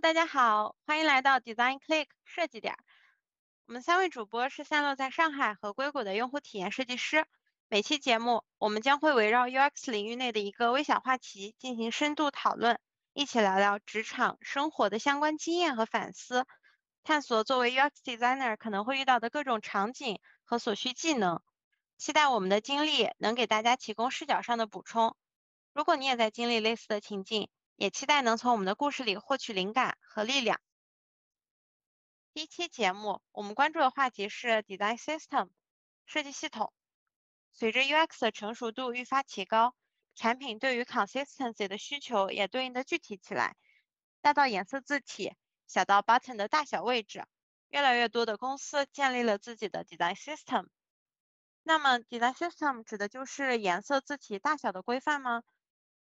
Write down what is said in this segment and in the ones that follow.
大家好，欢迎来到 Design Click 设计点。我们三位主播是散落在上海和硅谷的用户体验设计师。每期节目，我们将会围绕 UX 领域内的一个微小话题进行深度讨论，一起聊聊职场生活的相关经验和反思，探索作为 UX designer 可能会遇到的各种场景和所需技能。期待我们的经历能给大家提供视角上的补充。如果你也在经历类似的情境，也期待能从我们的故事里获取灵感和力量。第一期节目，我们关注的话题是 Design System 设计系统。随着 UX 的成熟度愈发提高，产品对于 consistency 的需求也对应的具体起来。大到颜色字体，小到 button 的大小位置，越来越多的公司建立了自己的 Design System。那么，Design System 指的就是颜色字体大小的规范吗？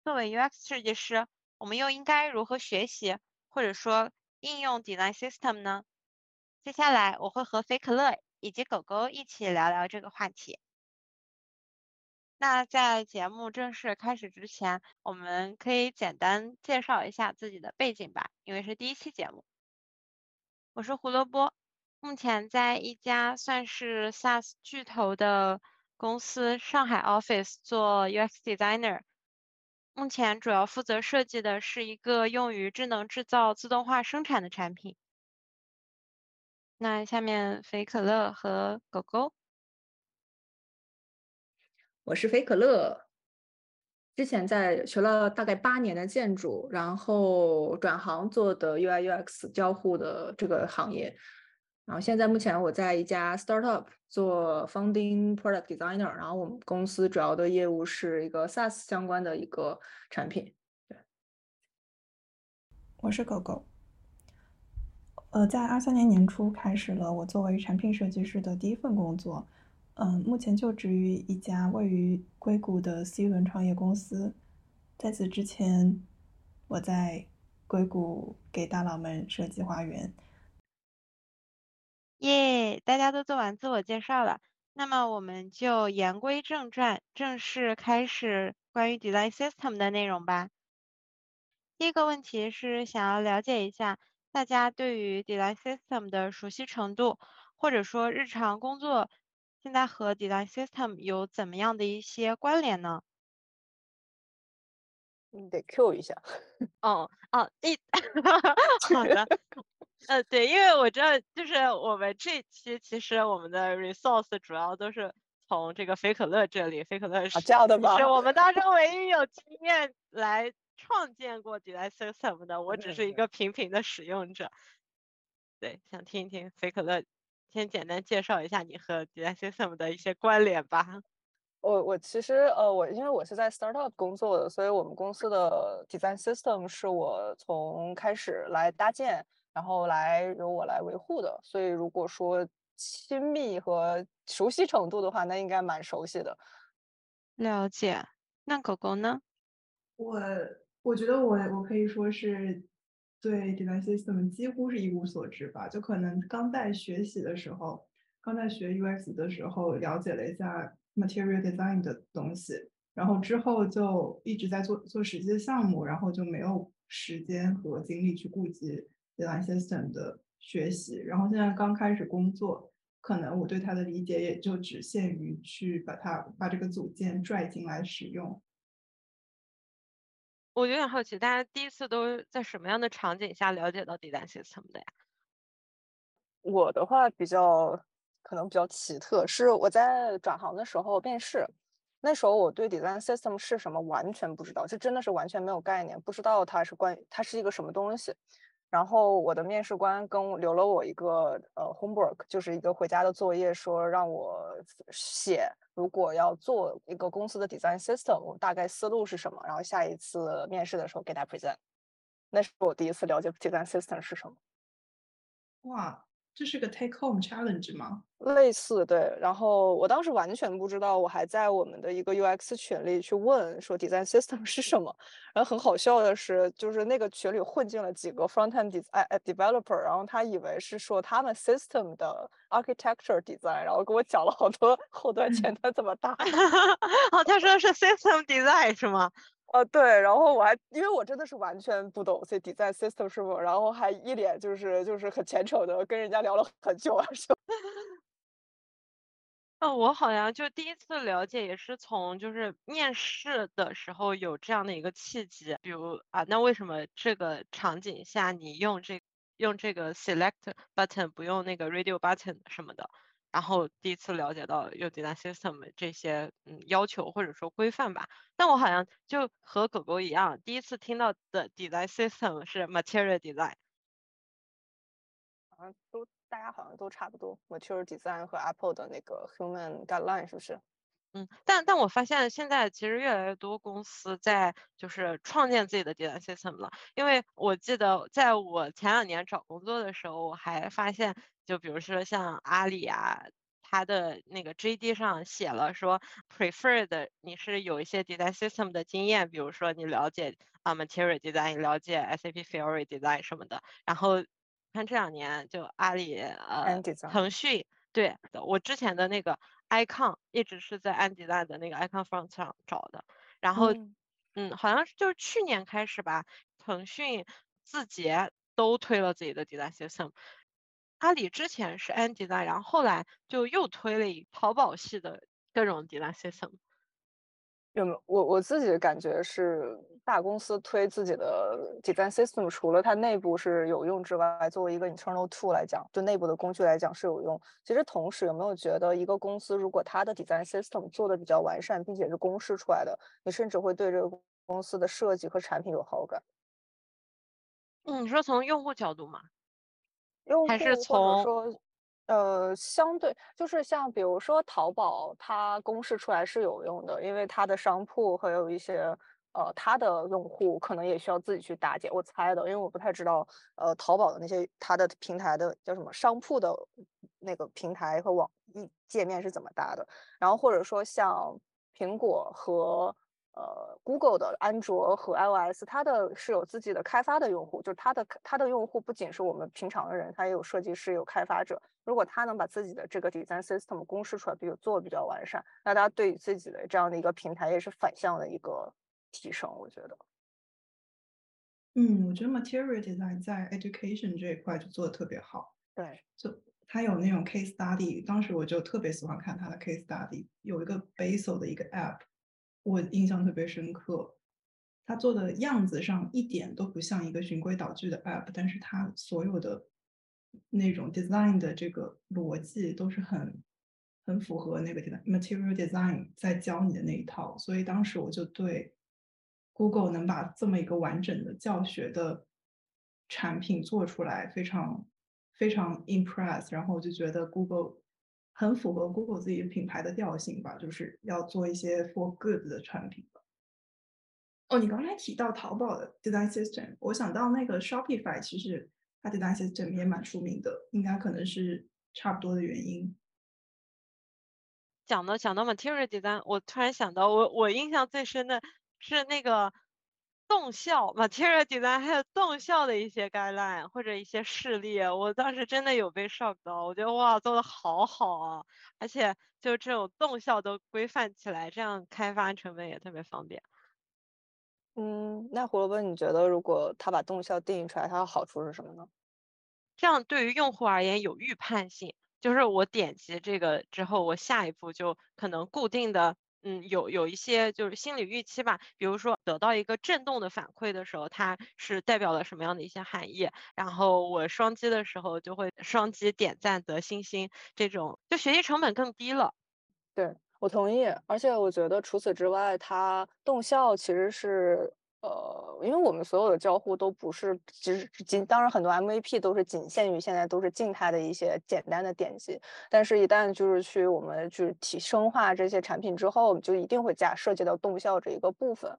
作为 UX 设计师，我们又应该如何学习或者说应用 Design System 呢？接下来我会和菲可乐以及狗狗一起聊聊这个话题。那在节目正式开始之前，我们可以简单介绍一下自己的背景吧，因为是第一期节目。我是胡萝卜，目前在一家算是 SaaS 巨头的公司上海 Office 做 UX Designer。目前主要负责设计的是一个用于智能制造自动化生产的产品。那下面肥可乐和狗狗，我是肥可乐，之前在学了大概八年的建筑，然后转行做的 UI UX 交互的这个行业。然后现在目前我在一家 startup 做 founding product designer，然后我们公司主要的业务是一个 SaaS 相关的一个产品。对，我是狗狗。呃，在二三年年初开始了我作为产品设计师的第一份工作，嗯，目前就职于一家位于硅谷的 C 轮创业公司。在此之前，我在硅谷给大佬们设计花园。耶，大家都做完自我介绍了，那么我们就言归正传，正式开始关于 Design System 的内容吧。第一个问题是想要了解一下大家对于 Design System 的熟悉程度，或者说日常工作现在和 Design System 有怎么样的一些关联呢？你得 Q 一下。哦哦，一，好的。呃，对，因为我知道，就是我们这期其实我们的 resource 主要都是从这个菲可乐这里，菲可乐是这样的吗？是我们当中唯一有经验来创建过 design system 的，我只是一个平平的使用者。对，想听一听菲可乐先简单介绍一下你和 design system 的一些关联吧。我我其实呃，我因为我是在 startup 工作的，所以我们公司的 design system 是我从开始来搭建。然后来由我来维护的，所以如果说亲密和熟悉程度的话，那应该蛮熟悉的。了解。那狗狗呢？我我觉得我我可以说是对 design system 几乎是一无所知吧。就可能刚在学习的时候，刚在学 UX 的时候了解了一下 material design 的东西，然后之后就一直在做做实际的项目，然后就没有时间和精力去顾及。Design system 的学习，然后现在刚开始工作，可能我对它的理解也就只限于去把它把这个组件拽进来使用。我有点好奇，大家第一次都在什么样的场景下了解到 design system 的呀？我的话比较可能比较奇特，是我在转行的时候面试，那时候我对 design system 是什么完全不知道，就真的是完全没有概念，不知道它是关于它是一个什么东西。然后我的面试官跟我留了我一个呃 homework，就是一个回家的作业，说让我写如果要做一个公司的 design system，我大概思路是什么，然后下一次面试的时候给他 present。那是我第一次了解 design system 是什么。哇。这是个 take home challenge 吗？类似对，然后我当时完全不知道，我还在我们的一个 UX 群里去问说 design system 是什么。然后很好笑的是，就是那个群里混进了几个 front end design developer，然后他以为是说他们 system 的 architecture design，然后给我讲了好多后端前端怎么搭。哦，他说是 system design 是吗？呃，对，然后我还因为我真的是完全不懂这 design system 是否，然后还一脸就是就是很虔诚的跟人家聊了很久啊，是嗯，我好像就第一次了解，也是从就是面试的时候有这样的一个契机，比如啊，那为什么这个场景下你用这用这个 select button 不用那个 radio button 什么的？然后第一次了解到有 design system 这些嗯要求或者说规范吧。但我好像就和狗狗一样，第一次听到的 design system 是 material design。好像都大家好像都差不多，material design 和 Apple 的那个 human guideline 是不是？嗯，但但我发现现在其实越来越多公司在就是创建自己的 design system 了，因为我记得在我前两年找工作的时候，我还发现，就比如说像阿里啊，它的那个 JD 上写了说 preferred 你是有一些 design system 的经验，比如说你了解啊 material design，了解 SAP Fiori design 什么的，然后。看这两年就阿里呃腾讯对的，我之前的那个 icon 一直是在安迪赖的那个 icon front 上找的，然后嗯好像是就是去年开始吧，腾讯字节都推了自己的 design system，阿里之前是安迪拉，然后后来就又推了一淘宝系的各种 design system。有没有我我自己感觉是大公司推自己的 design system，除了它内部是有用之外，作为一个 internal tool 来讲，就内部的工具来讲是有用。其实同时有没有觉得一个公司如果它的 design system 做的比较完善，并且是公示出来的，你甚至会对这个公司的设计和产品有好感？嗯，你说从用户角度吗？用户还是从？呃，相对就是像比如说淘宝，它公示出来是有用的，因为它的商铺还有一些呃，它的用户可能也需要自己去搭建。我猜的，因为我不太知道呃，淘宝的那些它的平台的叫什么商铺的那个平台和网易界面是怎么搭的。然后或者说像苹果和。呃，Google 的安卓和 iOS，它的是有自己的开发的用户，就是它的它的用户不仅是我们平常的人，它也有设计师，有开发者。如果他能把自己的这个 design system 公示出来，比如做的比较完善，那大家对自己的这样的一个平台也是反向的一个提升，我觉得。嗯，我觉得 material design 在 education 这一块就做的特别好。对，就他有那种 case study，当时我就特别喜欢看他的 case study，有一个 Basel 的一个 app。我印象特别深刻，它做的样子上一点都不像一个循规蹈矩的 app，但是它所有的那种 design 的这个逻辑都是很很符合那个 material design 在教你的那一套，所以当时我就对 Google 能把这么一个完整的教学的产品做出来非常非常 impress，然后我就觉得 Google。很符合 Google 自己品牌的调性吧，就是要做一些 for good 的产品吧。哦，你刚才提到淘宝的 design system，我想到那个 Shopify，其实它 design system 也蛮出名的，应该可能是差不多的原因。讲到讲到 material 订单我突然想到，我我印象最深的是那个。动效 material design 还有动效的一些 guideline 或者一些事例，我当时真的有被 shock 到，我觉得哇做的好好啊，而且就这种动效都规范起来，这样开发成本也特别方便。嗯，那胡萝卜你觉得如果他把动效定义出来，它的好处是什么呢？这样对于用户而言有预判性，就是我点击这个之后，我下一步就可能固定的。嗯，有有一些就是心理预期吧，比如说得到一个震动的反馈的时候，它是代表了什么样的一些含义？然后我双击的时候就会双击点赞得星星，这种就学习成本更低了。对我同意，而且我觉得除此之外，它动效其实是。呃，因为我们所有的交互都不是，只是仅当然很多 MVP 都是仅限于现在都是静态的一些简单的点击，但是，一旦就是去我们去提升化这些产品之后，就一定会加涉及到动效这一个部分。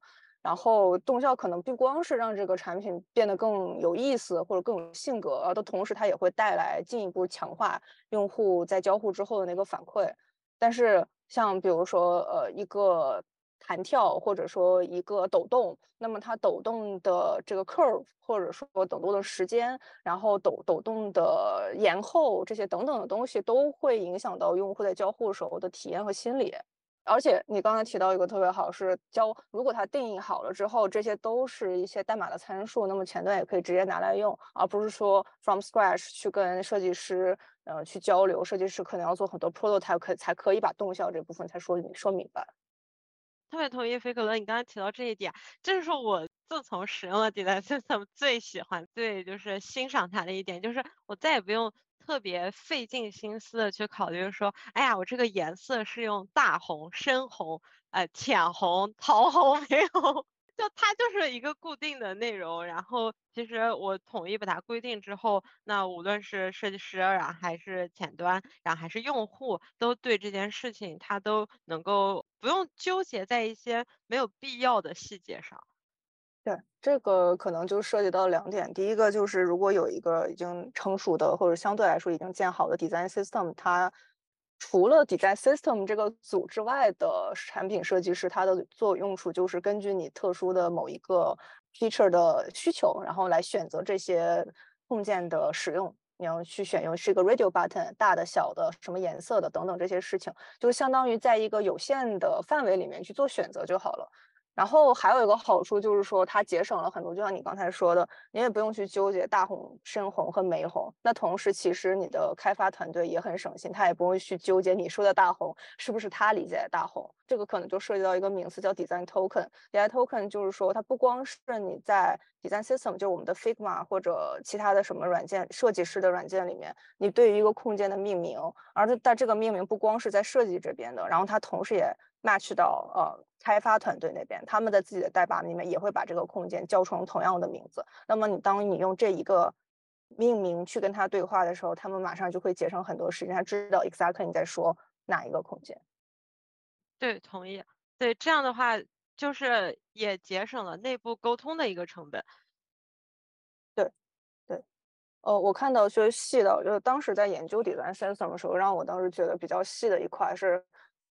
然后，动效可能不光是让这个产品变得更有意思或者更有性格，的同时，它也会带来进一步强化用户在交互之后的那个反馈。但是，像比如说，呃，一个。弹跳或者说一个抖动，那么它抖动的这个 curve 或者说抖动的时间，然后抖抖动的延后这些等等的东西，都会影响到用户在交互时候的体验和心理。而且你刚才提到一个特别好，是交如果它定义好了之后，这些都是一些代码的参数，那么前端也可以直接拿来用，而不是说 from scratch 去跟设计师呃去交流，设计师可能要做很多 prototype 可才可以把动效这部分才说说明白。特别同意菲可乐，你刚才提到这一点，这是我自从使用了 Design System 最喜欢、最就是欣赏它的一点，就是我再也不用特别费尽心思的去考虑说，哎呀，我这个颜色是用大红、深红、呃浅红、桃红、玫红。就它就是一个固定的内容，然后其实我统一把它规定之后，那无论是设计师，然还是前端，然后还是用户，都对这件事情他都能够不用纠结在一些没有必要的细节上。对，这个可能就涉及到两点，第一个就是如果有一个已经成熟的或者相对来说已经建好的 design system，它。除了 design system 这个组之外的产品设计师，它的作用处就是根据你特殊的某一个 feature 的需求，然后来选择这些控件的使用。你要去选用是一个 radio button，大的、小的、什么颜色的等等这些事情，就相当于在一个有限的范围里面去做选择就好了。然后还有一个好处就是说，它节省了很多，就像你刚才说的，你也不用去纠结大红、深红和玫红。那同时，其实你的开发团队也很省心，他也不会去纠结你说的大红是不是他理解的大红。这个可能就涉及到一个名词叫 design token。design token 就是说，它不光是你在 design system，就是我们的 Figma 或者其他的什么软件设计师的软件里面，你对于一个空间的命名，而它但这个命名不光是在设计这边的，然后它同时也 match 到呃。开发团队那边，他们的自己的代码里面也会把这个空间叫成同样的名字。那么你当你用这一个命名去跟他对话的时候，他们马上就会节省很多时间，他知道 exactly 你在说哪一个空间。对，同意。对，这样的话就是也节省了内部沟通的一个成本。对，对。呃，我看到就是细的，就是当时在研究 design system 的时候，让我当时觉得比较细的一块是。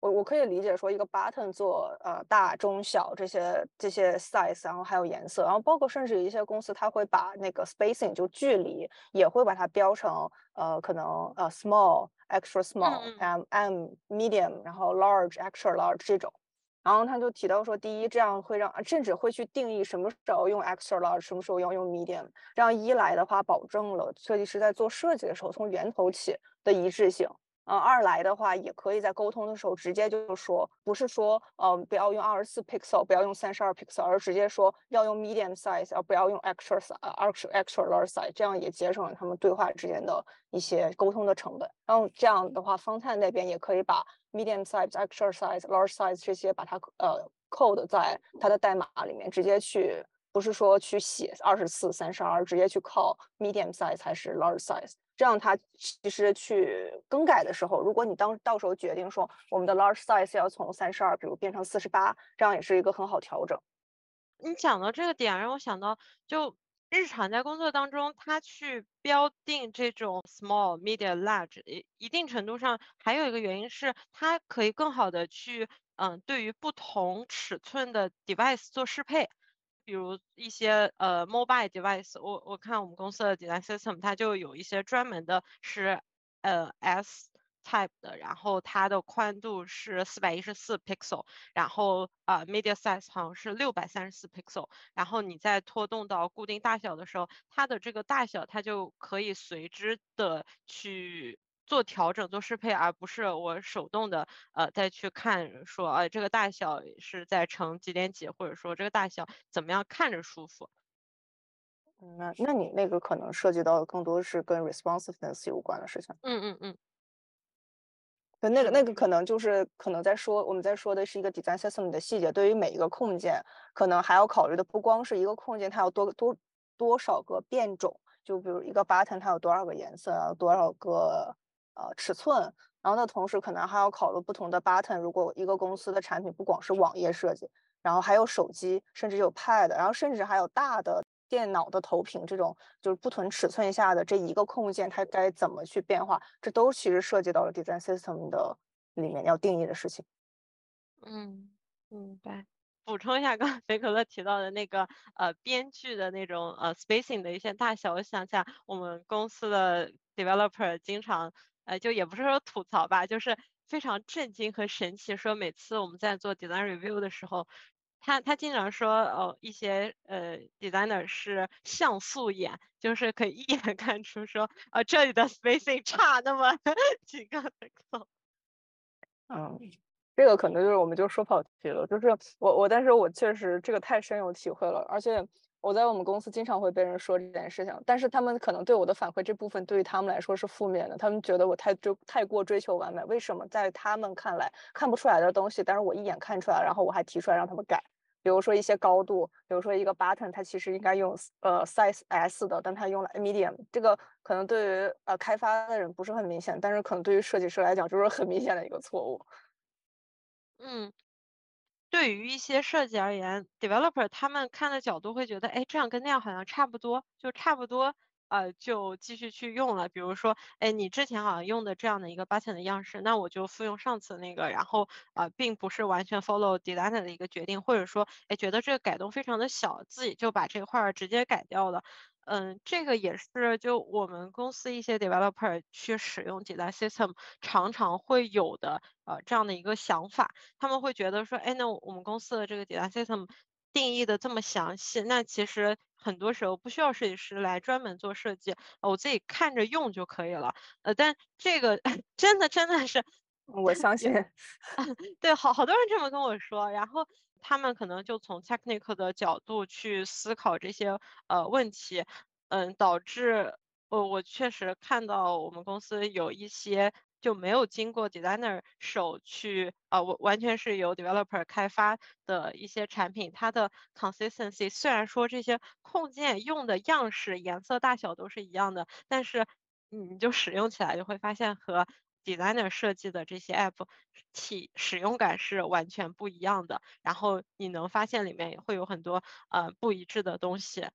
我我可以理解说一个 button 做呃大中小这些这些 size，然后还有颜色，然后包括甚至一些公司它会把那个 spacing 就距离也会把它标成呃可能呃 small extra small m m medium 然后 large extra large 这种，然后他就提到说第一这样会让甚至会去定义什么时候用 extra large 什么时候要用 medium，这样一来的话保证了设计师在做设计的时候从源头起的一致性。呃，二来的话，也可以在沟通的时候直接就说，不是说，呃，不要用二十四 pixel，不要用三十二 pixel，而直接说要用 medium size，而不要用 extra size，呃，extra extra large size，这样也节省了他们对话之间的一些沟通的成本。然后这样的话，方探那边也可以把 medium size、extra size、large size 这些把它呃 code 在它的代码里面，直接去。不是说去写二十四、三十二，直接去靠 medium size 还是 large size，这样它其实去更改的时候，如果你当到时候决定说我们的 large size 要从三十二，比如变成四十八，这样也是一个很好调整。你讲到这个点，让我想到，就日常在工作当中，它去标定这种 small、medium、large，一一定程度上还有一个原因是，它可以更好的去，嗯，对于不同尺寸的 device 做适配。比如一些呃 mobile device，我我看我们公司的 design system，它就有一些专门的是呃 S type 的，然后它的宽度是四百一十四 pixel，然后啊 media size 好像是六百三十四 pixel，然后你在拖动到固定大小的时候，它的这个大小它就可以随之的去。做调整、做适配，而不是我手动的呃再去看说，呃这个大小是在乘几点几，或者说这个大小怎么样看着舒服。那那你那个可能涉及到的更多是跟 responsiveness 有关的事情。嗯嗯嗯。对，那个那个可能就是可能在说我们在说的是一个 design system 的细节，对于每一个控件，可能还要考虑的不光是一个控件它有多多多少个变种，就比如一个 button 它有多少个颜色，啊，多少个。呃，尺寸，然后呢，同时可能还要考虑不同的 button。如果一个公司的产品不光是网页设计，然后还有手机，甚至有 pad，然后甚至还有大的电脑的投屏，这种就是不同尺寸下的这一个控件，它该怎么去变化？这都其实涉及到了 design system 的里面要定义的事情。嗯，明白。补充一下刚刚菲可乐提到的那个呃编剧的那种呃 spacing 的一些大小，我想想我们公司的 developer 经常。呃，就也不是说吐槽吧，就是非常震惊和神奇，说每次我们在做 design review 的时候，他他经常说，哦，一些呃 designer 是像素眼，就是可以一眼 看出说，呃，这里的 spacing 差那么 几个 p。嗯，这个可能就是我们就说跑题了，就是我我，但是我确实这个太深有体会了，而且。我在我们公司经常会被人说这件事情，但是他们可能对我的反馈这部分对于他们来说是负面的，他们觉得我太追太过追求完美。为什么在他们看来看不出来的东西，但是我一眼看出来，然后我还提出来让他们改。比如说一些高度，比如说一个 button，它其实应该用呃 size S 的，但它用了 medium，这个可能对于呃开发的人不是很明显，但是可能对于设计师来讲就是很明显的一个错误。嗯。对于一些设计而言，developer 他们看的角度会觉得，哎，这样跟那样好像差不多，就差不多，呃，就继续去用了。比如说，哎，你之前好像用的这样的一个 button 的样式，那我就复用上次那个，然后呃，并不是完全 follow designer 的一个决定，或者说，哎，觉得这个改动非常的小，自己就把这块儿直接改掉了。嗯，这个也是就我们公司一些 developer 去使用迭代 system 常常会有的呃这样的一个想法，他们会觉得说，哎，那我们公司的这个迭代 system 定义的这么详细，那其实很多时候不需要设计师来专门做设计，我自己看着用就可以了。呃，但这个 真的真的是，我相信，对，好好多人这么跟我说，然后。他们可能就从 technical 的角度去思考这些呃问题，嗯，导致我我确实看到我们公司有一些就没有经过 designer 手去呃完完全是由 developer 开发的一些产品，它的 consistency 虽然说这些控件用的样式、颜色、大小都是一样的，但是你就使用起来就会发现和 designer 设计的这些 app 体使用感是完全不一样的，然后你能发现里面也会有很多呃不一致的东西。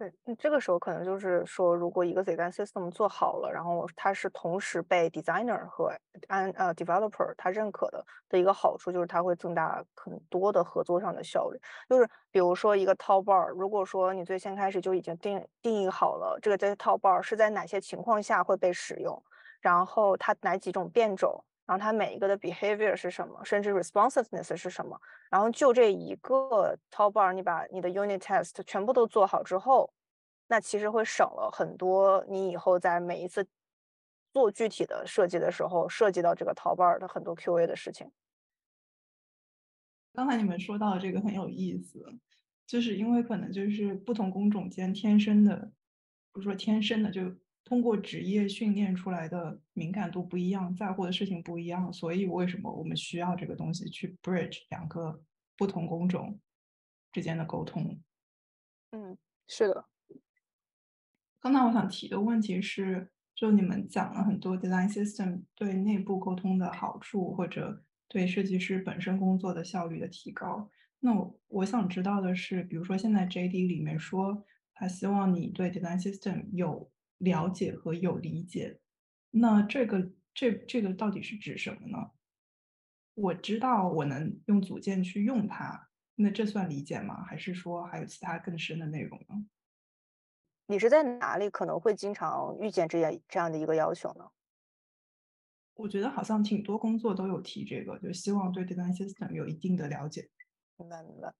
对，那这个时候可能就是说，如果一个 design system 做好了，然后它是同时被 designer 和安呃 developer 他认可的的一个好处，就是它会增大很多的合作上的效率。就是比如说一个 top bar，如果说你最先开始就已经定定义好了这个这 top bar 是在哪些情况下会被使用。然后它哪几种变种，然后它每一个的 behavior 是什么，甚至 responsiveness 是什么，然后就这一个 top bar，你把你的 unit test 全部都做好之后，那其实会省了很多你以后在每一次做具体的设计的时候，涉及到这个 top bar 的很多 QA 的事情。刚才你们说到这个很有意思，就是因为可能就是不同工种间天生的，不是说天生的就。通过职业训练出来的敏感度不一样，在乎的事情不一样，所以为什么我们需要这个东西去 bridge 两个不同工种之间的沟通？嗯，是的。刚才我想提的问题是，就你们讲了很多 design system 对内部沟通的好处，或者对设计师本身工作的效率的提高。那我我想知道的是，比如说现在 JD 里面说，他希望你对 design system 有了解和有理解，那这个这这个到底是指什么呢？我知道我能用组件去用它，那这算理解吗？还是说还有其他更深的内容呢？你是在哪里可能会经常遇见这样这样的一个要求呢？我觉得好像挺多工作都有提这个，就希望对 design system 有一定的了解。明白明白。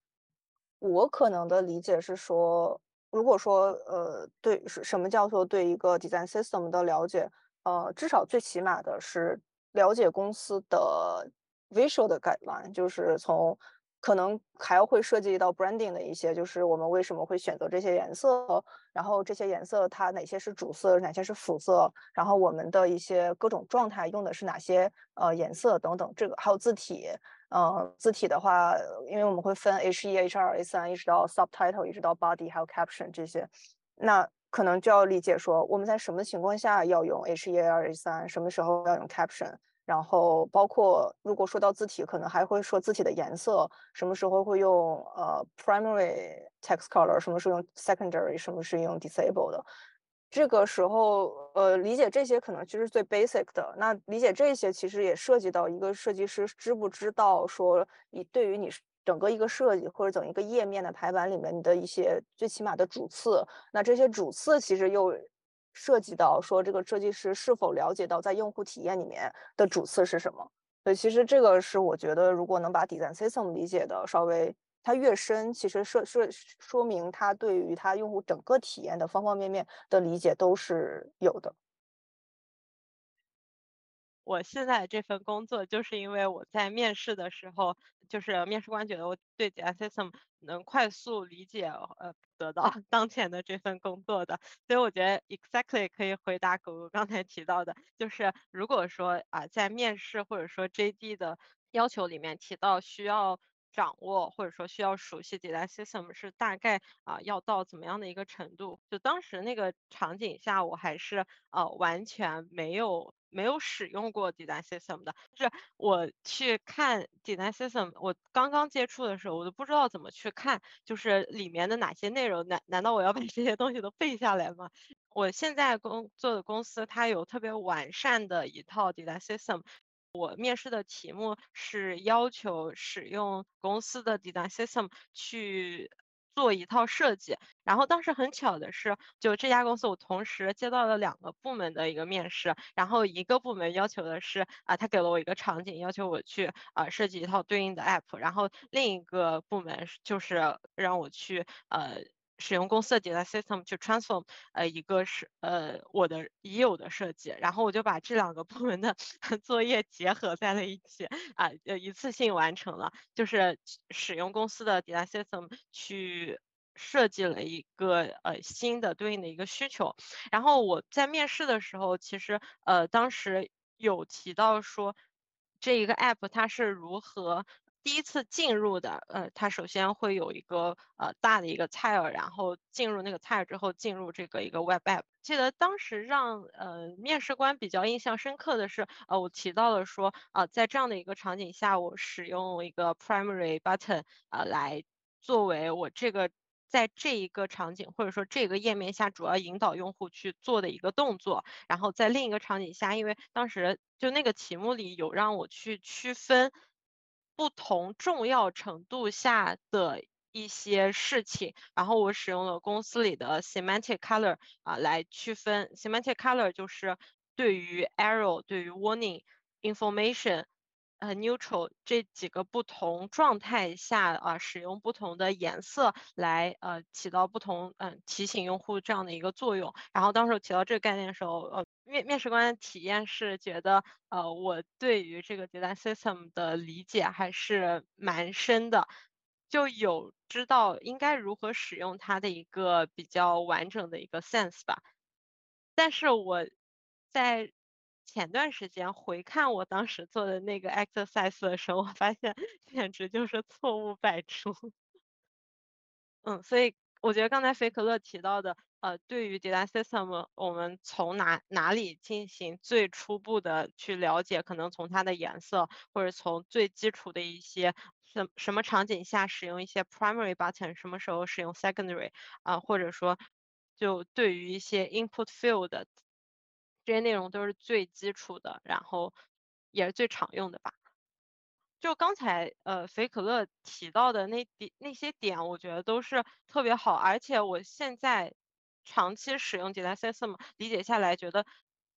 我可能的理解是说。如果说呃对是什么叫做对一个 design system 的了解，呃至少最起码的是了解公司的 visual 的 guideline，就是从可能还要会涉及到 branding 的一些，就是我们为什么会选择这些颜色，然后这些颜色它哪些是主色，哪些是辅色，然后我们的一些各种状态用的是哪些呃颜色等等，这个还有字体。嗯，字体的话，因为我们会分 H 一、H 二、H 三，一直到 subtitle，一直到 body，还有 caption 这些，那可能就要理解说我们在什么情况下要用 H 一、H 二、H 三，什么时候要用 caption，然后包括如果说到字体，可能还会说字体的颜色，什么时候会用呃 primary text color，什么时候用 secondary，什么是用 disable 的。这个时候，呃，理解这些可能就是最 basic 的。那理解这些，其实也涉及到一个设计师知不知道说，你对于你整个一个设计或者整一个页面的排版里面的一些最起码的主次。那这些主次其实又涉及到说这个设计师是否了解到在用户体验里面的主次是什么。所以其实这个是我觉得，如果能把 design system 理解的稍微它越深，其实说说说明它对于它用户整个体验的方方面面的理解都是有的。我现在这份工作，就是因为我在面试的时候，就是面试官觉得我对 design system 能快速理解，呃，得到 当前的这份工作的，所以我觉得 exactly 可以回答狗狗刚才提到的，就是如果说啊，在面试或者说 JD 的要求里面提到需要。掌握或者说需要熟悉 design system 是大概啊要到怎么样的一个程度？就当时那个场景下，我还是呃完全没有没有使用过 design system 的。就是我去看 design system，我刚刚接触的时候，我都不知道怎么去看，就是里面的哪些内容？难难道我要把这些东西都背下来吗？我现在工作的公司它有特别完善的一套 design system。我面试的题目是要求使用公司的 design system 去做一套设计，然后当时很巧的是，就这家公司我同时接到了两个部门的一个面试，然后一个部门要求的是啊，他给了我一个场景，要求我去啊设计一套对应的 app，然后另一个部门就是让我去呃。使用公司的 design system 去 transform，呃，一个是呃我的已有的设计，然后我就把这两个部门的 作业结合在了一起，啊，呃，一次性完成了，就是使用公司的 design system 去设计了一个呃新的对应的一个需求，然后我在面试的时候，其实呃当时有提到说这一个 app 它是如何。第一次进入的，呃，它首先会有一个呃大的一个 tile，然后进入那个 tile 之后，进入这个一个 web app。记得当时让呃面试官比较印象深刻的是，呃，我提到了说，啊，在这样的一个场景下，我使用一个 primary button，呃，来作为我这个在这一个场景或者说这个页面下主要引导用户去做的一个动作。然后在另一个场景下，因为当时就那个题目里有让我去区分。不同重要程度下的一些事情，然后我使用了公司里的 semantic color 啊来区分。semantic color 就是对于 error、对于 warning、information、呃 neutral 这几个不同状态下啊使用不同的颜色来呃起到不同嗯提醒用户这样的一个作用。然后当时我提到这个概念的时候，呃。面面试官的体验是觉得，呃，我对于这个 design system 的理解还是蛮深的，就有知道应该如何使用它的一个比较完整的一个 sense 吧。但是我在前段时间回看我当时做的那个 exercise 的时候，我发现简直就是错误百出。嗯，所以我觉得刚才菲可乐提到的。呃，对于 design system，我们从哪哪里进行最初步的去了解？可能从它的颜色，或者从最基础的一些什什么场景下使用一些 primary button，什么时候使用 secondary 啊，或者说就对于一些 input field 这些内容都是最基础的，然后也是最常用的吧。就刚才呃，肥可乐提到的那点那些点，我觉得都是特别好，而且我现在。长期使用 d e t a System 理解下来，觉得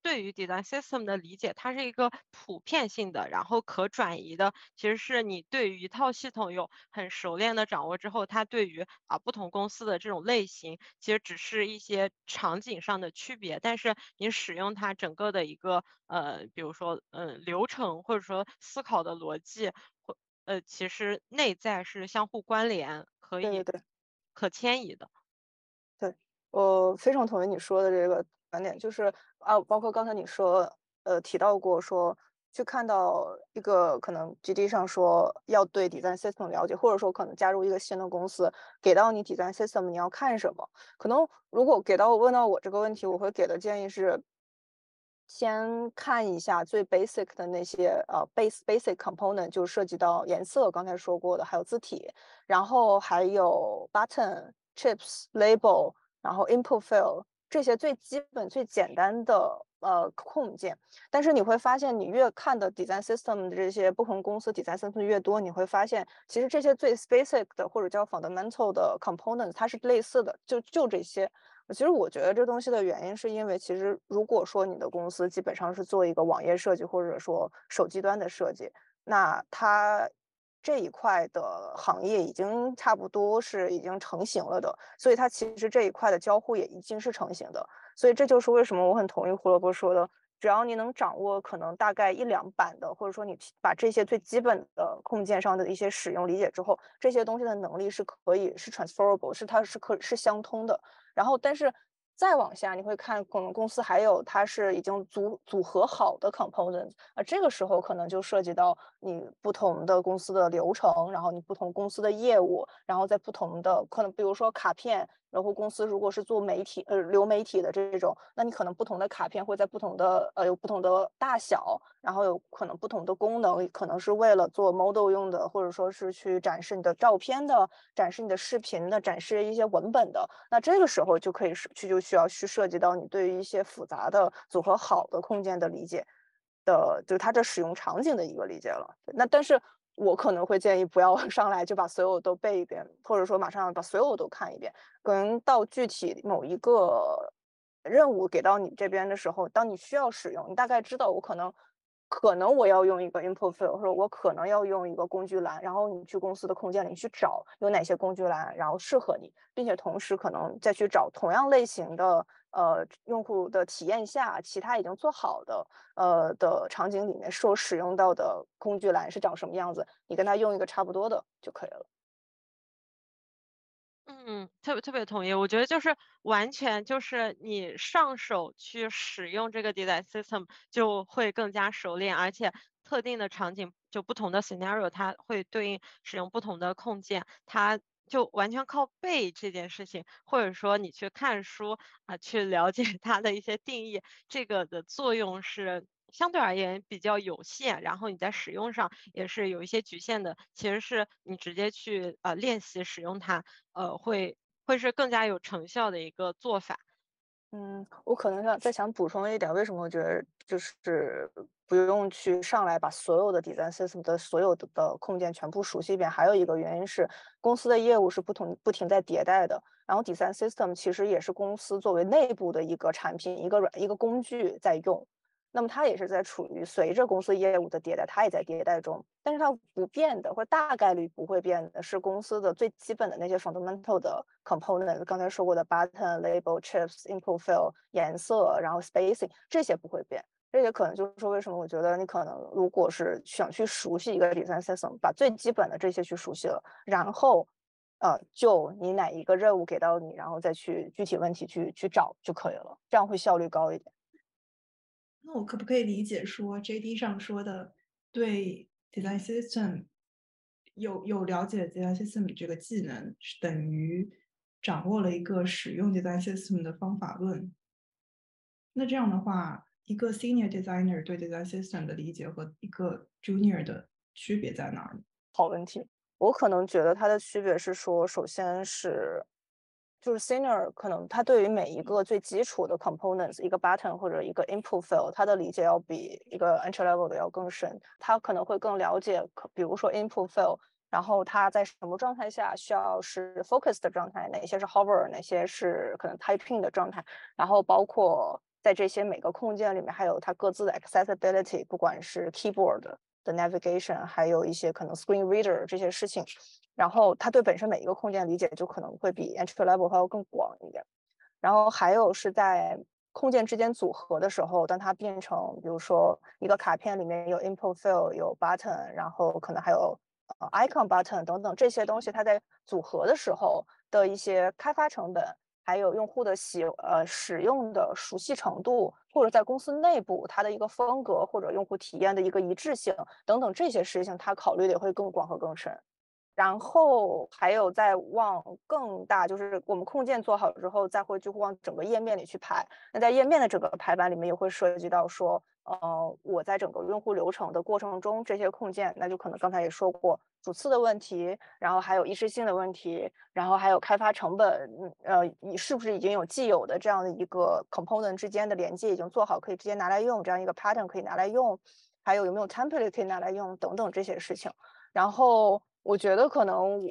对于 design system 的理解，它是一个普遍性的，然后可转移的。其实是你对于一套系统有很熟练的掌握之后，它对于啊不同公司的这种类型，其实只是一些场景上的区别。但是你使用它整个的一个呃，比如说嗯流程或者说思考的逻辑，或呃其实内在是相互关联，可以可迁移的。对我非常同意你说的这个观点，就是啊，包括刚才你说，呃，提到过说去看到一个可能 GD 上说要对 design system 了解，或者说可能加入一个新的公司，给到你 design system 你要看什么？可能如果给到我问到我这个问题，我会给的建议是，先看一下最 basic 的那些呃 base basic component，就涉及到颜色，刚才说过的，还有字体，然后还有 button、chips、label。然后 input field 这些最基本、最简单的呃控件，但是你会发现，你越看的 design system 的这些不同公司 design system 越多，你会发现，其实这些最 basic 的或者叫 fundamental 的 components 它是类似的，就就这些。其实我觉得这东西的原因是因为，其实如果说你的公司基本上是做一个网页设计或者说手机端的设计，那它这一块的行业已经差不多是已经成型了的，所以它其实这一块的交互也已经是成型的。所以这就是为什么我很同意胡萝卜说的。只要你能掌握可能大概一两版的，或者说你把这些最基本的控件上的一些使用理解之后，这些东西的能力是可以是 transferable，是它是可是相通的。然后，但是。再往下，你会看可能公司还有它是已经组组合好的 components，啊，这个时候可能就涉及到你不同的公司的流程，然后你不同公司的业务，然后在不同的可能，比如说卡片。然后公司如果是做媒体呃流媒体的这种，那你可能不同的卡片会在不同的呃有不同的大小，然后有可能不同的功能，可能是为了做 model 用的，或者说是去展示你的照片的，展示你的视频的，展示一些文本的。那这个时候就可以是去就需要去涉及到你对于一些复杂的组合好的空间的理解的，就是它的使用场景的一个理解了。那但是。我可能会建议不要 上来就把所有都背一遍，或者说马上把所有都看一遍。可能到具体某一个任务给到你这边的时候，当你需要使用，你大概知道我可能可能我要用一个 input field，或者我可能要用一个工具栏，然后你去公司的空间里去找有哪些工具栏，然后适合你，并且同时可能再去找同样类型的。呃，用户的体验下，其他已经做好的呃的场景里面所使用到的工具栏是长什么样子，你跟他用一个差不多的就可以了。嗯，特别特别同意。我觉得就是完全就是你上手去使用这个 design system 就会更加熟练，而且特定的场景就不同的 scenario，它会对应使用不同的控件，它。就完全靠背这件事情，或者说你去看书啊，去了解 它的一些定义，这个的作用是相对而言比较有限，然后你在使用上也是有一些局限的。其实是你直接去呃练习使用它，呃会会是更加有成效的一个做法。嗯，我可能想再想补充一点，为什么我觉得就是不用去上来把所有的 design system 的所有的的控件全部熟悉一遍。还有一个原因是，公司的业务是不同不停在迭代的，然后 design system 其实也是公司作为内部的一个产品、一个软一个工具在用。那么它也是在处于随着公司业务的迭代，它也在迭代中。但是它不变的，或大概率不会变的是公司的最基本的那些 fundamental 的 component，刚才说过的 button、label、chips、input field、颜色，然后 spacing 这些不会变。这也可能就是说，为什么我觉得你可能如果是想去熟悉一个 design system，把最基本的这些去熟悉了，然后，呃，就你哪一个任务给到你，然后再去具体问题去去找就可以了，这样会效率高一点。那我可不可以理解说，JD 上说的对 design system 有有了解 design system 这个技能，是等于掌握了一个使用 design system 的方法论？那这样的话，一个 senior designer 对 design system 的理解和一个 junior 的区别在哪儿？好问题，我可能觉得它的区别是说，首先是。就是 senior 可能他对于每一个最基础的 components，一个 button 或者一个 input field，他的理解要比一个 entry level 的要更深。他可能会更了解，比如说 input field，然后它在什么状态下需要是 focus 的状态，哪些是 hover，哪些是可能 typing 的状态，然后包括在这些每个空间里面还有它各自的 accessibility，不管是 keyboard 的 navigation，还有一些可能 screen reader 这些事情。然后他对本身每一个空间理解就可能会比 entry level 还要更广一点。然后还有是在空间之间组合的时候，当它变成比如说一个卡片里面有 input field、有 button，然后可能还有呃 icon button 等等这些东西，它在组合的时候的一些开发成本，还有用户的喜呃使用的熟悉程度，或者在公司内部它的一个风格或者用户体验的一个一致性等等这些事情，它考虑的也会更广和更深。然后还有再往更大，就是我们控件做好之后，再会就会往整个页面里去排。那在页面的整个排版里面，也会涉及到说，呃，我在整个用户流程的过程中，这些控件，那就可能刚才也说过主次的问题，然后还有一致性的问题，然后还有开发成本，呃，你是不是已经有既有的这样的一个 component 之间的连接已经做好，可以直接拿来用，这样一个 pattern 可以拿来用，还有有没有 template 可以拿来用等等这些事情，然后。我觉得可能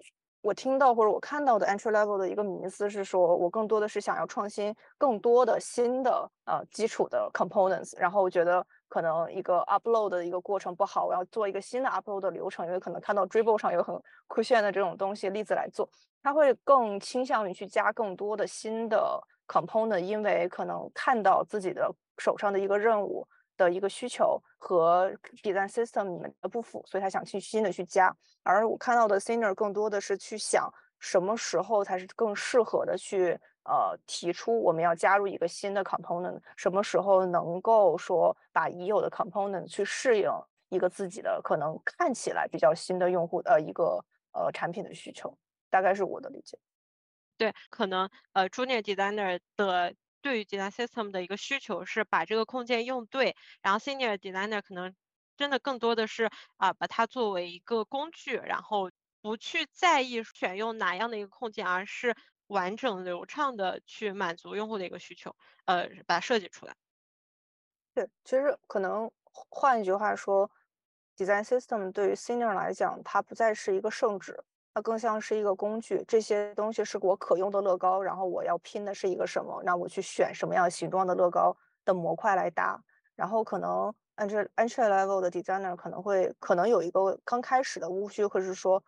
我听到或者我看到的 entry level 的一个迷思是说，我更多的是想要创新更多的新的呃基础的 components，然后我觉得可能一个 upload 的一个过程不好，我要做一个新的 upload 的流程，因为可能看到 Dribble 上有很酷炫的这种东西例子来做，他会更倾向于去加更多的新的 component，因为可能看到自己的手上的一个任务。的一个需求和 design system 里面的不符，所以他想去新的去加。而我看到的 senior 更多的是去想什么时候才是更适合的去呃提出我们要加入一个新的 component，什么时候能够说把已有的 component 去适应一个自己的可能看起来比较新的用户的一个呃产品的需求，大概是我的理解。对，可能呃 junior designer 的。对于 design system 的一个需求是把这个控件用对，然后 senior designer 可能真的更多的是啊把它作为一个工具，然后不去在意选用哪样的一个控件，而是完整流畅的去满足用户的一个需求，呃把它设计出来。对，其实可能换一句话说，design system 对于 senior 来讲，它不再是一个圣旨。它更像是一个工具，这些东西是我可用的乐高，然后我要拼的是一个什么？那我去选什么样形状的乐高的模块来搭，然后可能 entry entry level 的 designer 可能会可能有一个刚开始的误区，或者是说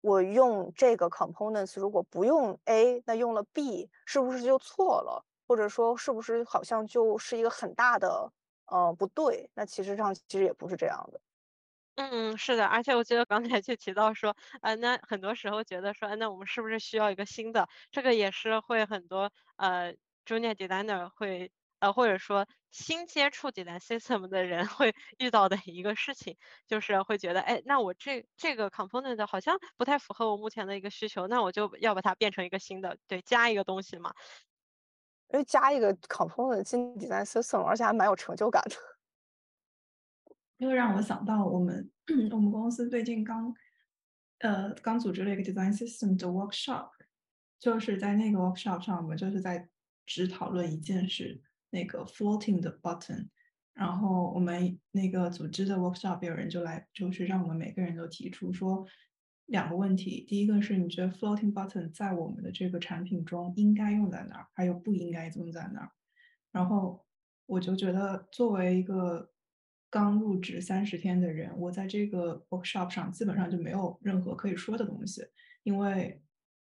我用这个 components 如果不用 A，那用了 B 是不是就错了？或者说是不是好像就是一个很大的呃不对？那其实上其实也不是这样的。嗯，是的，而且我记得刚才就提到说，呃，那很多时候觉得说，那我们是不是需要一个新的？这个也是会很多呃 junior designer 会呃或者说新接触 design system 的人 会遇到的一个事情，就是会觉得，哎，那我这这个 component 好像不太符合我目前的一个需求，那我就要把它变成一个新的，对，加一个东西嘛。因为加一个 component 进 design system，而且还蛮有成就感的。又让我想到我们 我们公司最近刚呃刚组织了一个 design system 的 workshop，就是在那个 workshop 上，我们就是在只讨论一件事，那个 floating 的 button。然后我们那个组织的 workshop 有人就来，就是让我们每个人都提出说两个问题。第一个是你觉得 floating button 在我们的这个产品中应该用在哪儿，还有不应该用在哪儿？然后我就觉得作为一个刚入职三十天的人，我在这个 workshop 上基本上就没有任何可以说的东西，因为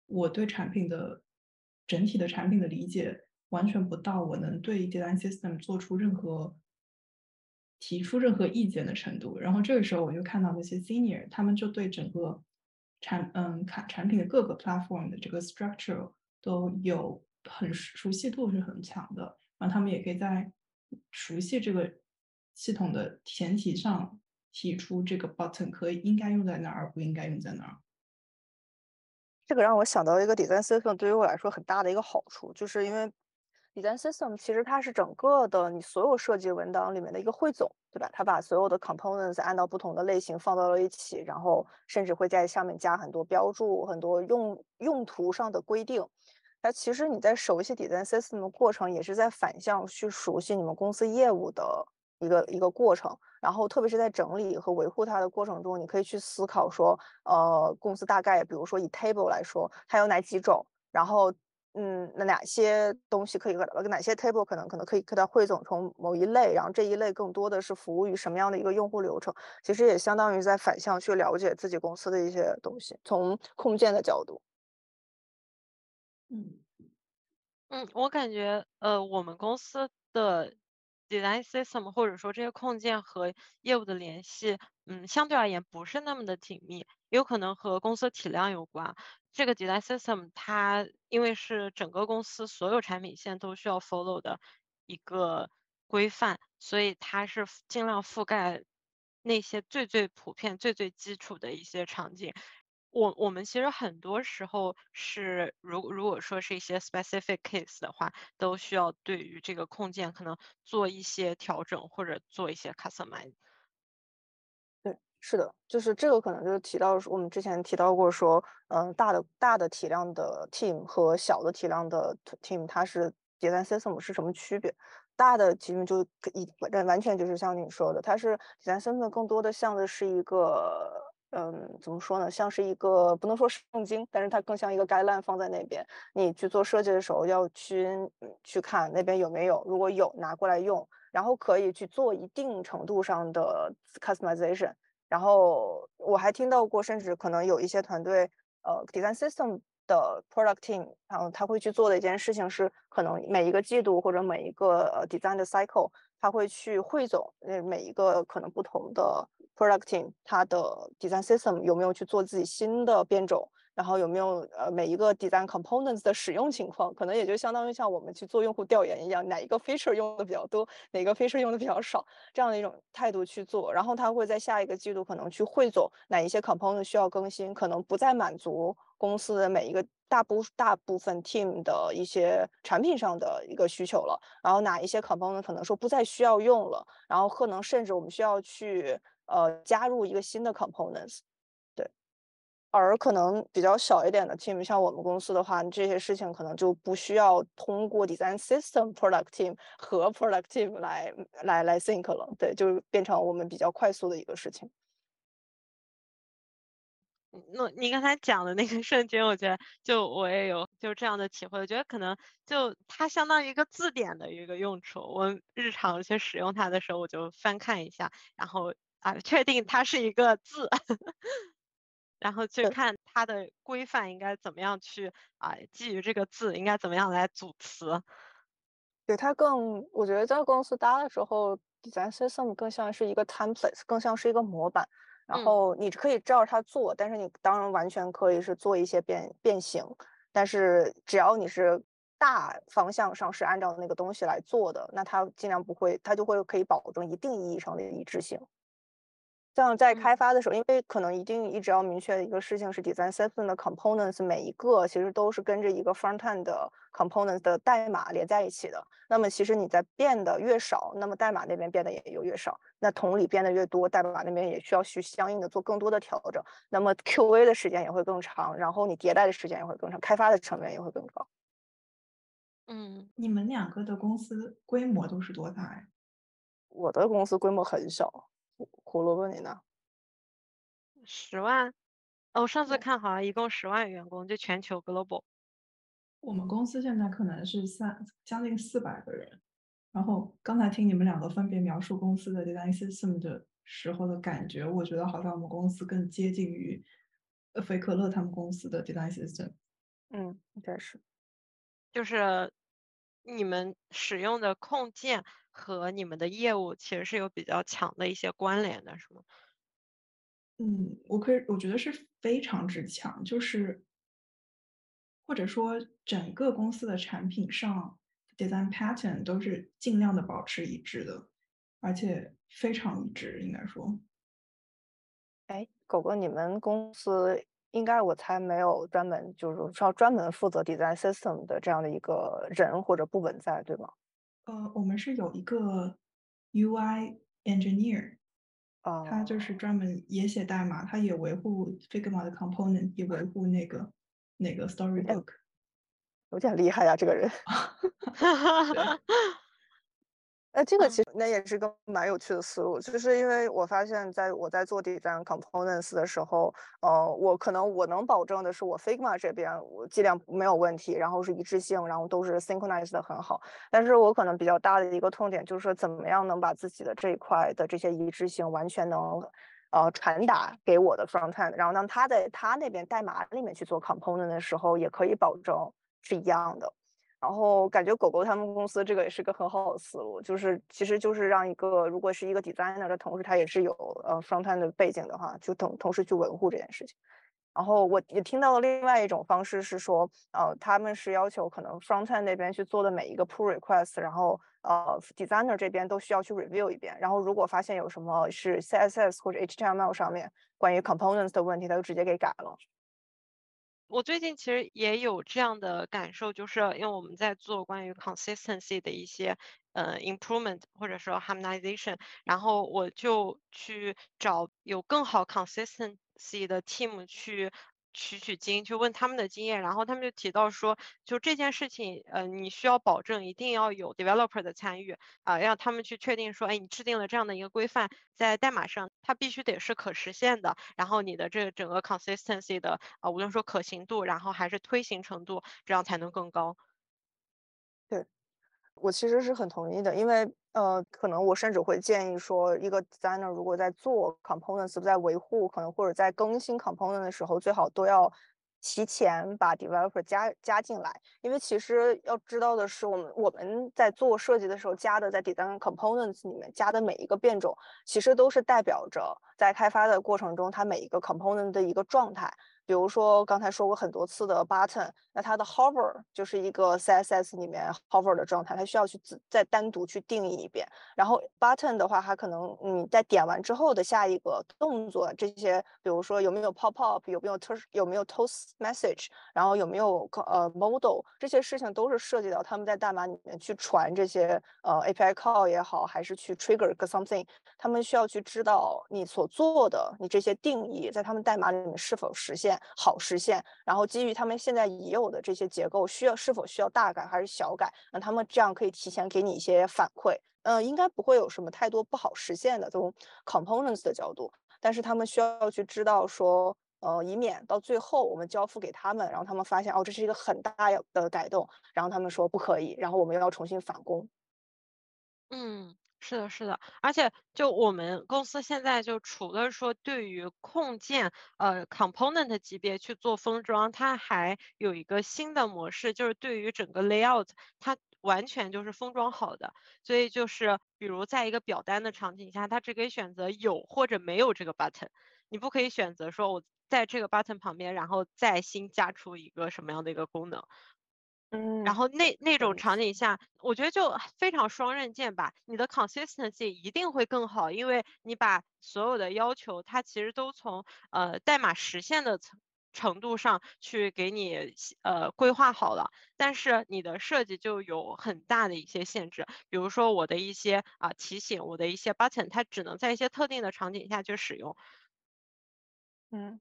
我对产品的整体的产品的理解完全不到我能对 design system 做出任何提出任何意见的程度。然后这个时候我就看到那些 senior，他们就对整个产嗯产产品的各个 platform 的这个 structure 都有很熟悉度是很强的，然后他们也可以在熟悉这个。系统的前提上提出这个 button 可以应该用在哪儿，不应该用在哪儿。这个让我想到一个 design system 对于我来说很大的一个好处，就是因为 design system 其实它是整个的你所有设计文档里面的一个汇总，对吧？它把所有的 components 按照不同的类型放到了一起，然后甚至会在上面加很多标注、很多用用途上的规定。那其实你在熟悉 design system 的过程，也是在反向去熟悉你们公司业务的。一个一个过程，然后特别是在整理和维护它的过程中，你可以去思考说，呃，公司大概，比如说以 table 来说，它有哪几种，然后，嗯，那哪些东西可以呃哪些 table 可能可能可以给它汇总成某一类，然后这一类更多的是服务于什么样的一个用户流程，其实也相当于在反向去了解自己公司的一些东西，从控件的角度。嗯嗯，我感觉，呃，我们公司的。Design system 或者说这些控件和业务的联系，嗯，相对而言不是那么的紧密，有可能和公司体量有关。这个 design system 它因为是整个公司所有产品线都需要 follow 的一个规范，所以它是尽量覆盖那些最最普遍、最最基础的一些场景。我我们其实很多时候是，如如果说是一些 specific case 的话，都需要对于这个控件可能做一些调整或者做一些 customize。对，是的，就是这个可能就是提到我们之前提到过说，嗯，大的大的体量的 team 和小的体量的 team，它是迭代 system 是什么区别？大的 team 就一完完全就是像你说的，它是迭代 system 更多的像的是一个。嗯，怎么说呢？像是一个不能说圣经，但是它更像一个 guideline 放在那边。你去做设计的时候，要去去看那边有没有，如果有拿过来用，然后可以去做一定程度上的 customization。然后我还听到过，甚至可能有一些团队，呃，design system 的 product team，然后他会去做的一件事情是，可能每一个季度或者每一个呃 design 的 cycle，他会去汇总那每一个可能不同的。producting，它的 design system 有没有去做自己新的变种，然后有没有呃每一个 design components 的使用情况，可能也就相当于像我们去做用户调研一样，哪一个 feature 用的比较多，哪个 feature 用的比较少，这样的一种态度去做。然后他会在下一个季度可能去汇总哪一些 component 需要更新，可能不再满足公司的每一个大部大部分 team 的一些产品上的一个需求了。然后哪一些 component 可能说不再需要用了，然后可能甚至我们需要去。呃，加入一个新的 components，而可能比较小一点的 team，像我们公司的话，这些事情可能就不需要通过 design system product team 和 product team 来来来 think 了，对，就变成我们比较快速的一个事情。那你刚才讲的那个瞬间，我觉得就我也有就这样的体会，我觉得可能就它相当于一个字典的一个用处，我日常去使用它的时候，我就翻看一下，然后。啊，确定它是一个字，然后去看它的规范应该怎么样去啊，基于这个字应该怎么样来组词。对它更，我觉得在公司搭的时候，design system 更像是一个 template，更像是一个模板。然后你可以照着它做，但是你当然完全可以是做一些变变形。但是只要你是大方向上是按照那个东西来做的，那它尽量不会，它就会可以保证一定意义上的一致性。像在开发的时候，因为可能一定一直要明确的一个事情是，design system 的 components 每一个其实都是跟着一个 front end 的 components 的代码连在一起的。那么其实你在变的越少，那么代码那边变得也就越少。那同理变得越多，代码那边也需要去相应的做更多的调整。那么 QA 的时间也会更长，然后你迭代的时间也会更长，开发的成本也会更高。嗯，你们两个的公司规模都是多大呀？我的公司规模很小。胡萝卜你呢？十万？哦，上次看好像一共十万员工，就全球 global。我们公司现在可能是三将近四百个人。然后刚才听你们两个分别描述公司的 design system 的时候的感觉，我觉得好像我们公司更接近于呃菲可乐他们公司的 design system。嗯，应该是。就是你们使用的控件。和你们的业务其实是有比较强的一些关联的，是吗？嗯，我可以，我觉得是非常之强，就是或者说整个公司的产品上 design pattern 都是尽量的保持一致的，而且非常一致，应该说。哎，狗狗，你们公司应该我猜没有专门就是说专门负责 design system 的这样的一个人或者部门在，对吗？呃，我们是有一个 UI engineer，哦，他就是专门也写代码，他也维护 Figma 的 component，也维护那个那个 storybook，有点厉害呀，这个人。那这个其实那也是个蛮有趣的思路，就是因为我发现，在我在做 design components 的时候，呃，我可能我能保证的是，我 Figma 这边我剂量没有问题，然后是一致性，然后都是 synchronized 的很好。但是我可能比较大的一个痛点就是说，怎么样能把自己的这一块的这些一致性完全能呃传达给我的 front end，然后当他在他那边代码里面去做 component 的时候，也可以保证是一样的。然后感觉狗狗他们公司这个也是个很好的思路，就是其实就是让一个如果是一个 designer 的同事，他也是有呃 front end 的背景的话，就同同时去维护这件事情。然后我也听到了另外一种方式是说，呃，他们是要求可能 front end 那边去做的每一个 pull request，然后呃 designer 这边都需要去 review 一遍，然后如果发现有什么是 CSS 或者 HTML 上面关于 components 的问题，他就直接给改了。我最近其实也有这样的感受，就是因为我们在做关于 consistency 的一些呃 improvement 或者说 harmonization，然后我就去找有更好 consistency 的 team 去取取经，去问他们的经验，然后他们就提到说，就这件事情，呃，你需要保证一定要有 developer 的参与啊，让他们去确定说，哎，你制定了这样的一个规范，在代码上它必须得是可实现的，然后你的这个整个 consistency 的啊，无论说可行度，然后还是推行程度，这样才能更高。我其实是很同意的，因为呃，可能我甚至会建议说，一个 designer 如果在做 components，在维护可能或者在更新 component 的时候，最好都要提前把 developer 加加进来，因为其实要知道的是，我们我们在做设计的时候加的在 design components 里面加的每一个变种，其实都是代表着在开发的过程中它每一个 component 的一个状态。比如说刚才说过很多次的 button，那它的 hover 就是一个 CSS 里面 hover 的状态，它需要去自再单独去定义一遍。然后 button 的话，它可能你在点完之后的下一个动作，这些比如说有没有 pop up，有没有 toast 有没有 toast message，然后有没有呃 model，这些事情都是涉及到他们在代码里面去传这些呃 API call 也好，还是去 trigger something，他们需要去知道你所做的你这些定义在他们代码里面是否实现。好实现，然后基于他们现在已有的这些结构，需要是否需要大改还是小改？那他们这样可以提前给你一些反馈。嗯，应该不会有什么太多不好实现的从 components 的角度，但是他们需要去知道说，呃，以免到最后我们交付给他们，然后他们发现哦，这是一个很大的改动，然后他们说不可以，然后我们又要重新返工。嗯。是的，是的，而且就我们公司现在就除了说对于控件，呃，component 级别去做封装，它还有一个新的模式，就是对于整个 layout，它完全就是封装好的。所以就是比如在一个表单的场景下，它只可以选择有或者没有这个 button，你不可以选择说我在这个 button 旁边，然后再新加出一个什么样的一个功能。嗯，然后那那种场景下，我觉得就非常双刃剑吧。你的 consistency 一定会更好，因为你把所有的要求，它其实都从呃代码实现的程程度上去给你呃规划好了。但是你的设计就有很大的一些限制，比如说我的一些啊提醒，我的一些 button，它只能在一些特定的场景下去使用。嗯。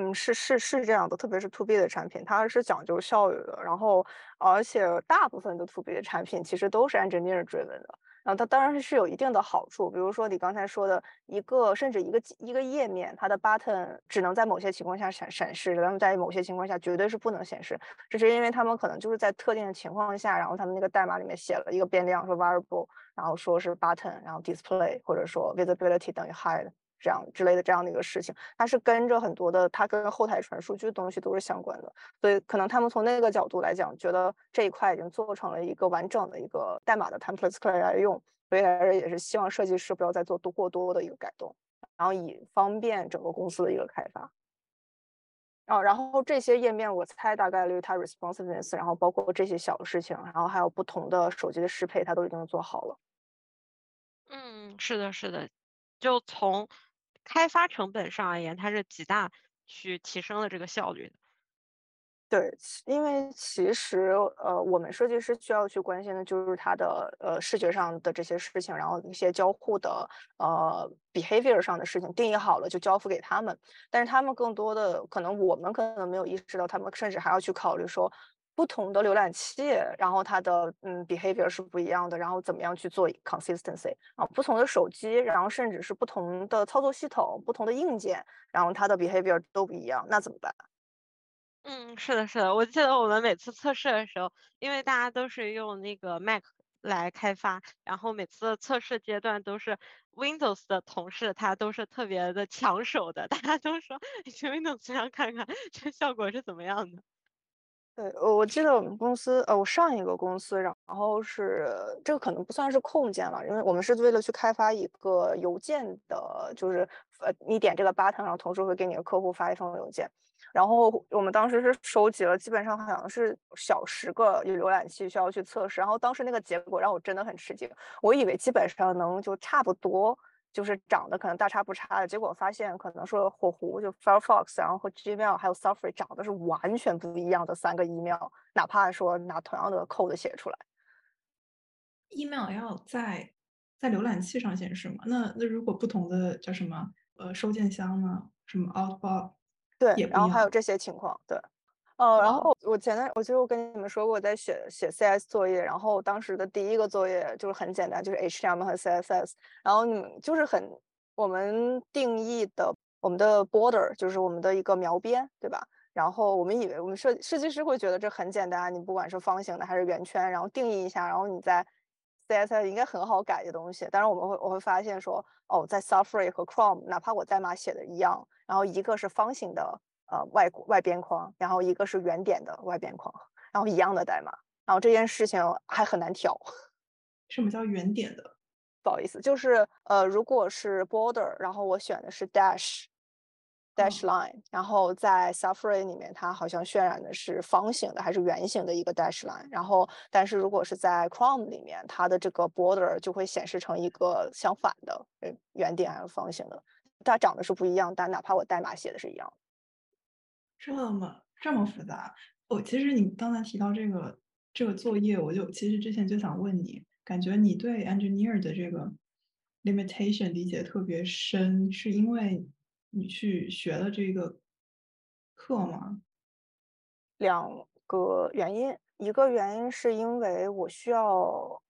嗯，是是是这样的，特别是 to B 的产品，它是讲究效率的。然后，而且大部分的 to B 的产品其实都是 engineer driven 的。然后它当然是有一定的好处，比如说你刚才说的一个，甚至一个一个页面，它的 button 只能在某些情况下闪闪示，然后在某些情况下绝对是不能显示。这是因为他们可能就是在特定的情况下，然后他们那个代码里面写了一个变量，说 variable，然后说是 button，然后 display，或者说 visibility 等于 hide。这样之类的这样的一个事情，它是跟着很多的，它跟后台传数据的东西都是相关的，所以可能他们从那个角度来讲，觉得这一块已经做成了一个完整的一个代码的 templates 可以来用，所以还是也是希望设计师不要再做多过多的一个改动，然后以方便整个公司的一个开发。哦，然后这些页面我猜大概率它 responsiveness，然后包括这些小事情，然后还有不同的手机的适配，它都已经做好了。嗯，是的，是的，就从。开发成本上而言，它是极大去提升了这个效率的。对，因为其实呃，我们设计师需要去关心的就是它的呃视觉上的这些事情，然后一些交互的呃 behavior 上的事情定义好了就交付给他们。但是他们更多的可能我们可能没有意识到，他们甚至还要去考虑说。不同的浏览器，然后它的嗯 behavior 是不一样的，然后怎么样去做 consistency 啊？不同的手机，然后甚至是不同的操作系统、不同的硬件，然后它的 behavior 都不一样，那怎么办？嗯，是的，是的，我记得我们每次测试的时候，因为大家都是用那个 Mac 来开发，然后每次测试阶段都是 Windows 的同事，他都是特别的抢手的，大家都说你去 Windows 上看看这效果是怎么样的。对，我我记得我们公司，呃，我上一个公司，然后是这个可能不算是控件了，因为我们是为了去开发一个邮件的，就是呃，你点这个 button，然后同时会给你的客户发一封邮件。然后我们当时是收集了，基本上好像是小十个浏览器需要去测试，然后当时那个结果让我真的很吃惊，我以为基本上能就差不多。就是长得可能大差不差的，结果发现可能说火狐就 Firefox，然后和 Gmail 还有 Safari 长得是完全不一样的三个 email，哪怕说拿同样的 code 写出来，email 要在在浏览器上显示吗？那那如果不同的叫什么呃收件箱呢？什么 Outbox 对，然后还有这些情况，对。呃，然后我前段我记得我跟你们说过，我在写写 CS 作业，然后当时的第一个作业就是很简单，就是 HTML 和 CSS，然后你们就是很我们定义的我们的 border 就是我们的一个描边，对吧？然后我们以为我们设设计师会觉得这很简单，你不管是方形的还是圆圈，然后定义一下，然后你在 CSS 应该很好改的东西。但是我们会我会发现说，哦，在 Safari 和 Chrome，哪怕我代码写的一样，然后一个是方形的呃外外边框，然后一个是圆点的外边框，然后一样的代码，然后这件事情还很难调。什么叫圆点的？不好意思，就是呃，如果是 border，然后我选的是 dash dash line，然后在 Safari 里面它好像渲染的是方形的还是圆形的一个 dash line，然后但是如果是在 Chrome 里面，它的这个 border 就会显示成一个相反的呃圆点还是方形的，它长得是不一样，但哪怕我代码写的是一样。这么这么复杂？我其实你刚才提到这个这个作业，我就其实之前就想问你，感觉你对 engineer 的这个 limitation 理解特别深，是因为你去学了这个课吗？两个原因，一个原因是因为我需要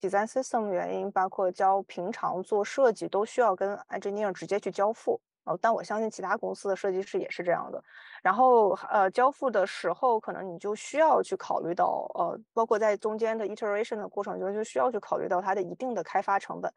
design system 原因，包括教平常做设计都需要跟 engineer 直接去交付。哦，但我相信其他公司的设计师也是这样的。然后呃，交付的时候，可能你就需要去考虑到呃，包括在中间的 iteration 的过程中，就需要去考虑到它的一定的开发成本。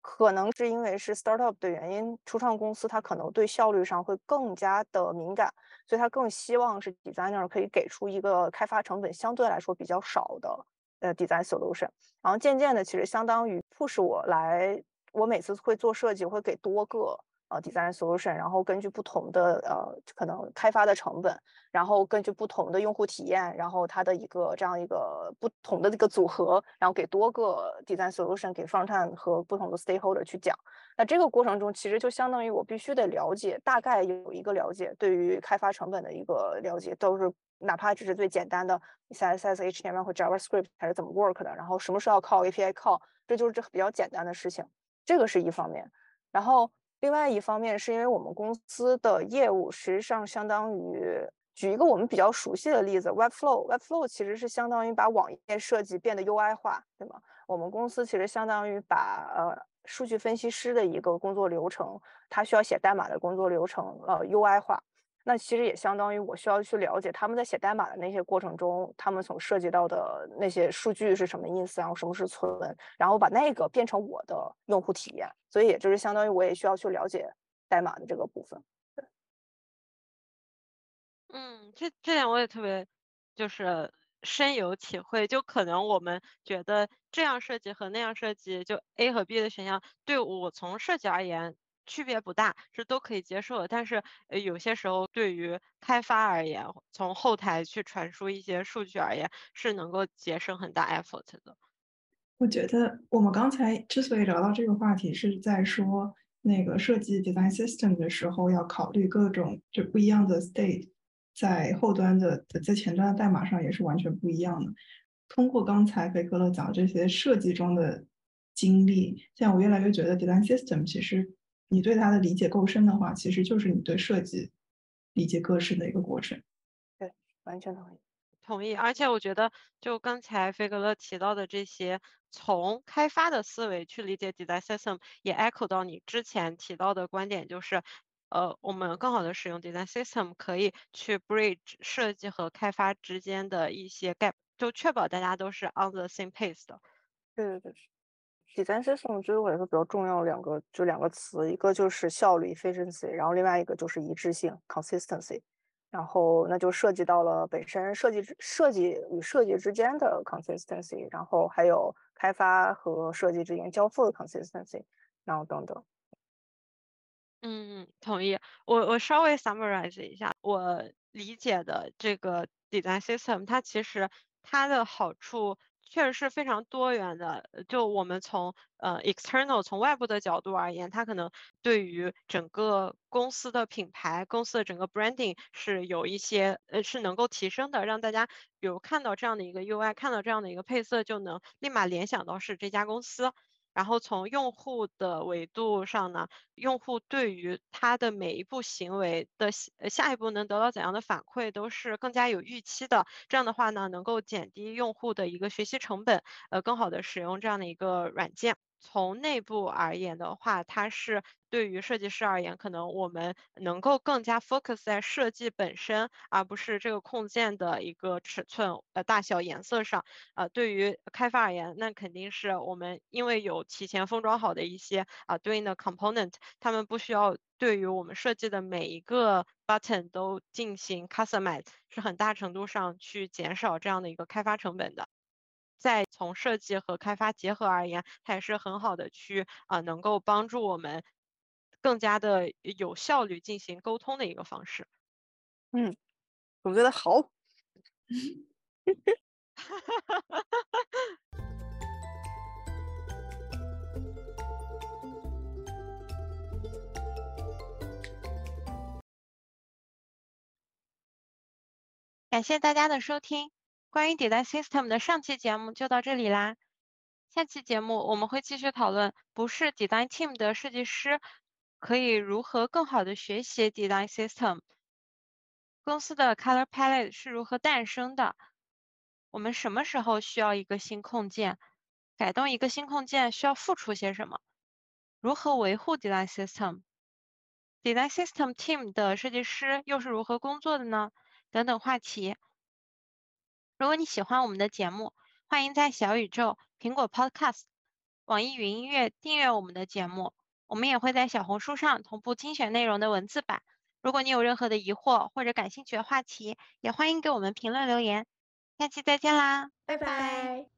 可能是因为是 startup 的原因，初创公司它可能对效率上会更加的敏感，所以它更希望是 designer 可以给出一个开发成本相对来说比较少的呃 design solution。然后渐渐的，其实相当于 push 我来，我每次会做设计，会给多个呃 design solution，然后根据不同的呃可能开发的成本，然后根据不同的用户体验，然后它的一个这样一个不同的这个组合，然后给多个 design solution 给 frontend 和不同的 stakeholder 去讲。那这个过程中，其实就相当于我必须得了解，大概有一个了解，对于开发成本的一个了解，都是哪怕只是最简单的 CSS、HTML 或 JavaScript 它是怎么 work 的，然后什么时候要靠 API call，这就是这比较简单的事情，这个是一方面。然后另外一方面是因为我们公司的业务实际上相当于，举一个我们比较熟悉的例子，Webflow，Webflow 其实是相当于把网页设计变得 UI 化，对吗？我们公司其实相当于把呃数据分析师的一个工作流程，他需要写代码的工作流程呃 UI 化。那其实也相当于我需要去了解他们在写代码的那些过程中，他们所涉及到的那些数据是什么意思，然后什么是存，然后把那个变成我的用户体验。所以也就是相当于我也需要去了解代码的这个部分。嗯，这这点我也特别就是深有体会。就可能我们觉得这样设计和那样设计，就 A 和 B 的选项，对我从设计而言区别不大，是都可以接受的。但是呃有些时候对于开发而言，从后台去传输一些数据而言，是能够节省很大 effort 的。我觉得我们刚才之所以聊到这个话题，是在说那个设计 design system 的时候，要考虑各种就不一样的 state，在后端的在前端的代码上也是完全不一样的。通过刚才贝克勒讲这些设计中的经历，现在我越来越觉得 design system 其实你对它的理解够深的话，其实就是你对设计理解更深的一个过程。对，完全同意。同意，而且我觉得，就刚才菲格勒提到的这些，从开发的思维去理解 design system，也 echo 到你之前提到的观点，就是，呃，我们更好的使用 design system，可以去 bridge 设计和开发之间的一些 gap，就确保大家都是 on the same pace 的。对对对，design system 对于我来说比较重要两个，就两个词，一个就是效率 efficiency，然后另外一个就是一致性 consistency。然后那就涉及到了本身设计设计与设计之间的 consistency，然后还有开发和设计之间交付的 consistency，然后等等。嗯，同意。我我稍微 summarize 一下我理解的这个 design system，它其实它的好处确实是非常多元的。就我们从呃 external 从外部的角度而言，它可能对于整个公司的品牌、公司的整个 branding 是有一些呃是能够提升的，让大家比如看到这样的一个 UI，看到这样的一个配色，就能立马联想到是这家公司。然后从用户的维度上呢，用户对于他的每一步行为的下一步能得到怎样的反馈，都是更加有预期的。这样的话呢，能够减低用户的一个学习成本，呃，更好的使用这样的一个软件。从内部而言的话，它是对于设计师而言，可能我们能够更加 focus 在设计本身，而不是这个控件的一个尺寸、呃大小、颜色上。呃，对于开发而言，那肯定是我们因为有提前封装好的一些啊对应的 component，他们不需要对于我们设计的每一个 button 都进行 customize，是很大程度上去减少这样的一个开发成本的。在从设计和开发结合而言，它也是很好的去啊，能够帮助我们更加的有效率进行沟通的一个方式。嗯，总结的好。感谢大家的收听。关于 Design System 的上期节目就到这里啦，下期节目我们会继续讨论不是 Design Team 的设计师可以如何更好的学习 Design System，公司的 Color Palette 是如何诞生的，我们什么时候需要一个新控件，改动一个新控件需要付出些什么，如何维护 Design System，Design System Team 的设计师又是如何工作的呢？等等话题。如果你喜欢我们的节目，欢迎在小宇宙、苹果 Podcast、网易云音乐订阅我们的节目。我们也会在小红书上同步精选内容的文字版。如果你有任何的疑惑或者感兴趣的话题，也欢迎给我们评论留言。下期再见啦，拜拜。